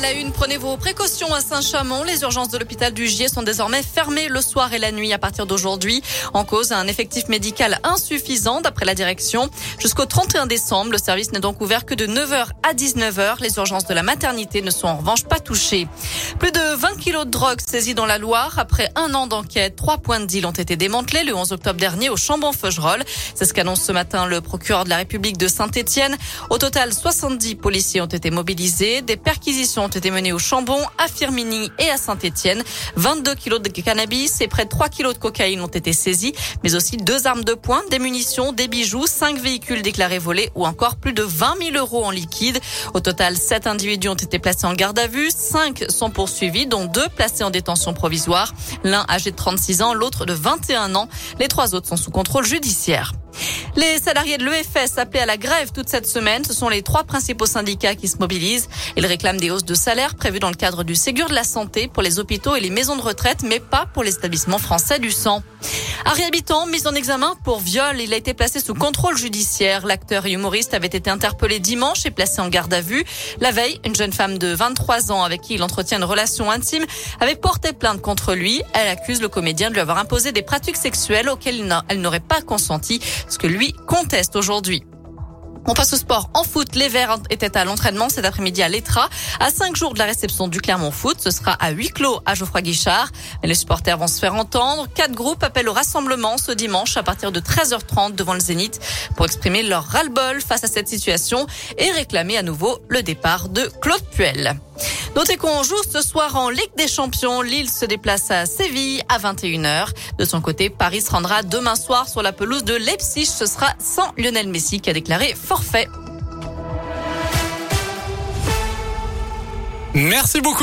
la prenez vos précautions à Saint-Chamond. Les urgences de l'hôpital du Gier sont désormais fermées le soir et la nuit à partir d'aujourd'hui. En cause, un effectif médical insuffisant d'après la direction. Jusqu'au 31 décembre, le service n'est donc ouvert que de 9h à 19h. Les urgences de la maternité ne sont en revanche pas touchées. Plus de 20 kilos de drogue saisis dans la Loire. Après un an d'enquête, trois points de deal ont été démantelés le 11 octobre dernier au Chambon-Feugerolles. C'est ce qu'annonce ce matin le procureur de la République de Saint-Etienne. Au total, 70 policiers ont été mobilisés. Des perquisitions ont été menées au Chambon, à Firminy et à Saint-Etienne. 22 kilos de cannabis et près de 3 kilos de cocaïne ont été saisis, mais aussi deux armes de poing, des munitions, des bijoux, cinq véhicules déclarés volés ou encore plus de 20 000 euros en liquide. Au total, sept individus ont été placés en garde à vue, cinq sont poursuivis, dont deux placés en détention provisoire. L'un âgé de 36 ans, l'autre de 21 ans. Les trois autres sont sous contrôle judiciaire. Les salariés de l'EFS appelés à la grève toute cette semaine, ce sont les trois principaux syndicats qui se mobilisent. Ils réclament des hausses de salaire prévues dans le cadre du Ségur de la santé pour les hôpitaux et les maisons de retraite, mais pas pour les établissements français du sang. Harry Habitant, mis en examen pour viol, il a été placé sous contrôle judiciaire. L'acteur et humoriste avait été interpellé dimanche et placé en garde à vue. La veille, une jeune femme de 23 ans avec qui il entretient une relation intime avait porté plainte contre lui. Elle accuse le comédien de lui avoir imposé des pratiques sexuelles auxquelles elle n'aurait pas consenti, ce que lui conteste aujourd'hui. On passe au sport. En foot, les Verts étaient à l'entraînement cet après-midi à l'Etra. À cinq jours de la réception du Clermont Foot, ce sera à huis clos à Geoffroy Guichard. Les supporters vont se faire entendre. Quatre groupes appellent au rassemblement ce dimanche à partir de 13h30 devant le Zénith pour exprimer leur ras-le-bol face à cette situation et réclamer à nouveau le départ de Claude Puel. Notez qu'on joue ce soir en Ligue des Champions. Lille se déplace à Séville à 21h. De son côté, Paris se rendra demain soir sur la pelouse de Leipzig. Ce sera sans Lionel Messi qui a déclaré forfait. Merci beaucoup.